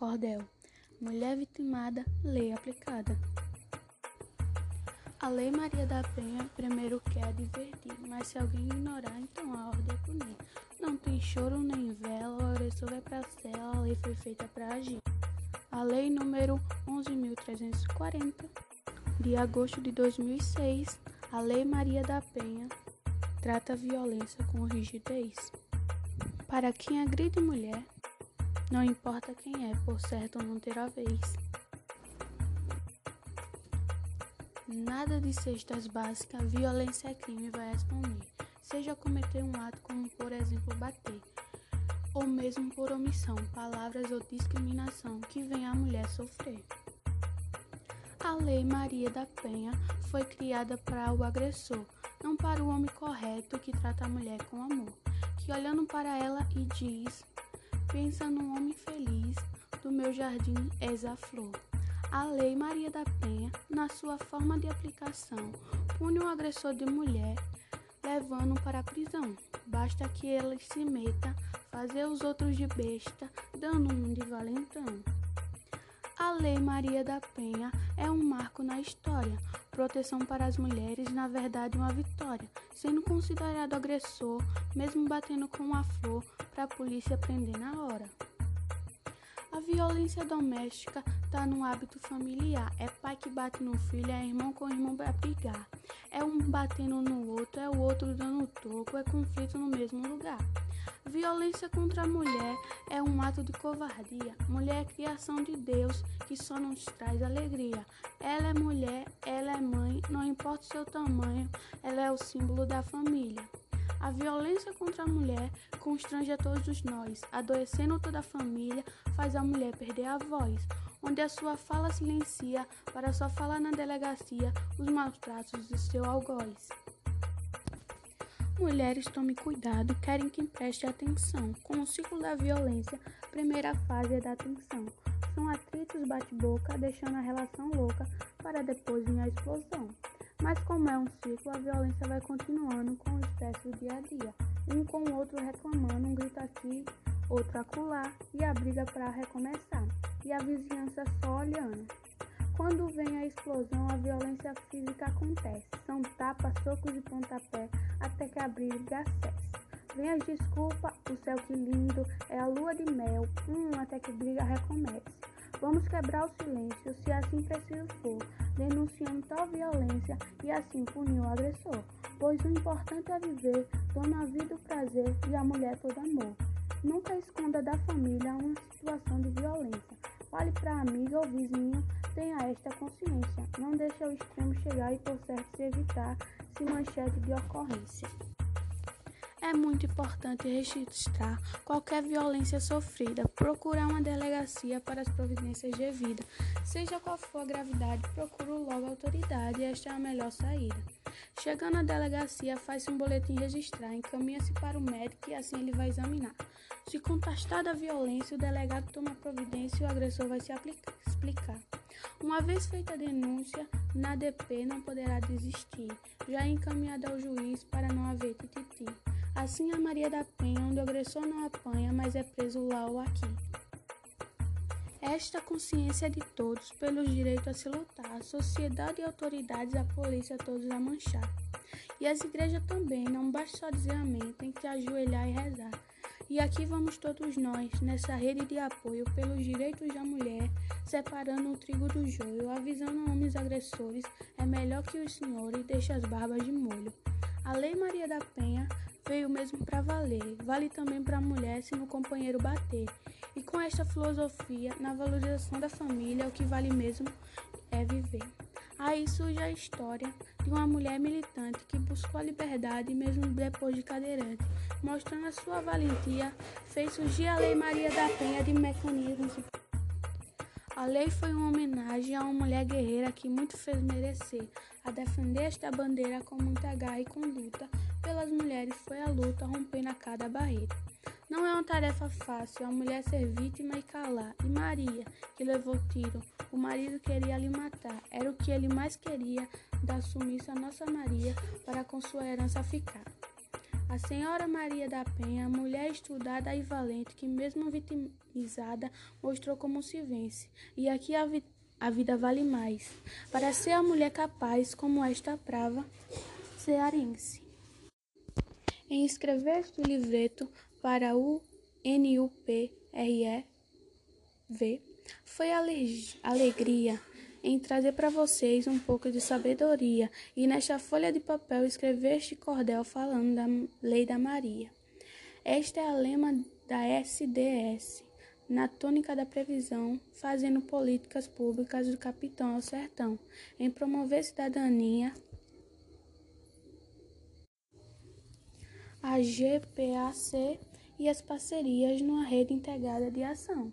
Cordel. Mulher vitimada, lei aplicada. A Lei Maria da Penha primeiro quer advertir, mas se alguém ignorar, então a ordem é punir. Não tem choro nem vela, o agressor vai pra cela, a lei foi feita para agir. A Lei número 11.340, de agosto de 2006, a Lei Maria da Penha trata a violência com rigidez. Para quem agride mulher, não importa quem é, por certo não terá vez. Nada de cestas básicas, violência é crime vai responder. Seja cometer um ato como, por exemplo, bater, ou mesmo por omissão, palavras ou discriminação que vem a mulher sofrer. A Lei Maria da Penha foi criada para o agressor, não para o homem correto que trata a mulher com amor, que olhando para ela e diz Pensa num homem feliz, do meu jardim és a flor. A Lei Maria da Penha, na sua forma de aplicação, pune o agressor de mulher, levando para a prisão. Basta que ele se meta, fazer os outros de besta, dando um de valentão. A Lei Maria da Penha é um marco na história. Proteção para as mulheres, na verdade, uma vitória. Sendo considerado agressor, mesmo batendo com a flor, para a polícia prender na hora. A violência doméstica está no hábito familiar. É pai que bate no filho, é irmão com irmão para brigar. É um batendo no outro, é o outro dando toco, é conflito no mesmo lugar. Violência contra a mulher é um ato de covardia. Mulher é criação de Deus que só nos traz alegria. Ela é mulher, ela é mãe, não importa o seu tamanho, ela é o símbolo da família. A violência contra a mulher constrange a todos nós, adoecendo toda a família, faz a mulher perder a voz, onde a sua fala silencia para só falar na delegacia os maus tratos de seu algoz. Mulheres tome cuidado, querem que preste atenção. Com o ciclo da violência, primeira fase é da atenção. São atritos bate-boca, deixando a relação louca para depois vir a explosão. Mas como é um ciclo, a violência vai continuando com o estresse do dia a dia. Um com o outro reclamando, um grita aqui, outro acolá, e a briga para recomeçar. E a vizinhança só olhando. Quando vem a explosão, a violência física acontece. São tapas, socos e pontapé até que a briga cesse. Vem as desculpas, o céu que lindo, é a lua de mel, hum, até que a briga recomece. Vamos quebrar o silêncio, se assim preciso for, denunciando tal violência e assim punir o agressor. Pois o importante é viver, dando a vida o prazer e a mulher todo amor. Nunca esconda da família uma situação de violência. Fale para amiga ou vizinho, tenha esta consciência. Não deixe o extremo chegar e por certo se evitar se manchete de ocorrência. É muito importante registrar qualquer violência sofrida, procurar uma delegacia para as providências devidas. Seja qual for a gravidade, procure logo a autoridade, esta é a melhor saída. Chegando à delegacia, faz um boletim registrar, encaminha-se para o médico e assim ele vai examinar. Se contestada a violência, o delegado toma providência e o agressor vai se aplicar, explicar. Uma vez feita a denúncia, na DP não poderá desistir, já é encaminhada ao juiz para não haver tititi. Assim a Maria da Penha, onde o agressor não apanha, mas é preso lá ou aqui. Esta consciência de todos, pelos direitos a se lutar, a sociedade e autoridades, a polícia, todos a manchar. E as igrejas também, não basta só dizer amém, tem que ajoelhar e rezar. E aqui vamos todos nós, nessa rede de apoio pelos direitos da mulher, separando o trigo do joio, avisando homens agressores, é melhor que os senhores deixem as barbas de molho. A Lei Maria da Penha veio mesmo para valer, vale também para a mulher se no companheiro bater. E com esta filosofia, na valorização da família, o que vale mesmo é viver. Aí surge a história de uma mulher militante que buscou a liberdade mesmo depois de cadeirante, mostrando a sua valentia, fez surgir a Lei Maria da Penha de mecanismos. A lei foi uma homenagem a uma mulher guerreira que muito fez merecer, a defender esta bandeira com muita garra e conduta, pelas mulheres foi a luta rompendo a cada barreira. Não é uma tarefa fácil a mulher ser vítima e calar. E Maria, que levou tiro, o marido queria lhe matar. Era o que ele mais queria, dar sumiço a Nossa Maria para com sua herança ficar. A senhora Maria da Penha, mulher estudada e valente, que mesmo vitimizada, mostrou como se vence. E aqui a, vi a vida vale mais, para ser a mulher capaz, como esta prava cearense. Em escrever este livreto para o NUPREV, foi alegria em trazer para vocês um pouco de sabedoria e nesta folha de papel escrever este cordel falando da Lei da Maria. Esta é a lema da SDS, na tônica da previsão, fazendo políticas públicas do capitão ao sertão, em promover cidadania, GPAC e as parcerias numa rede integrada de ação.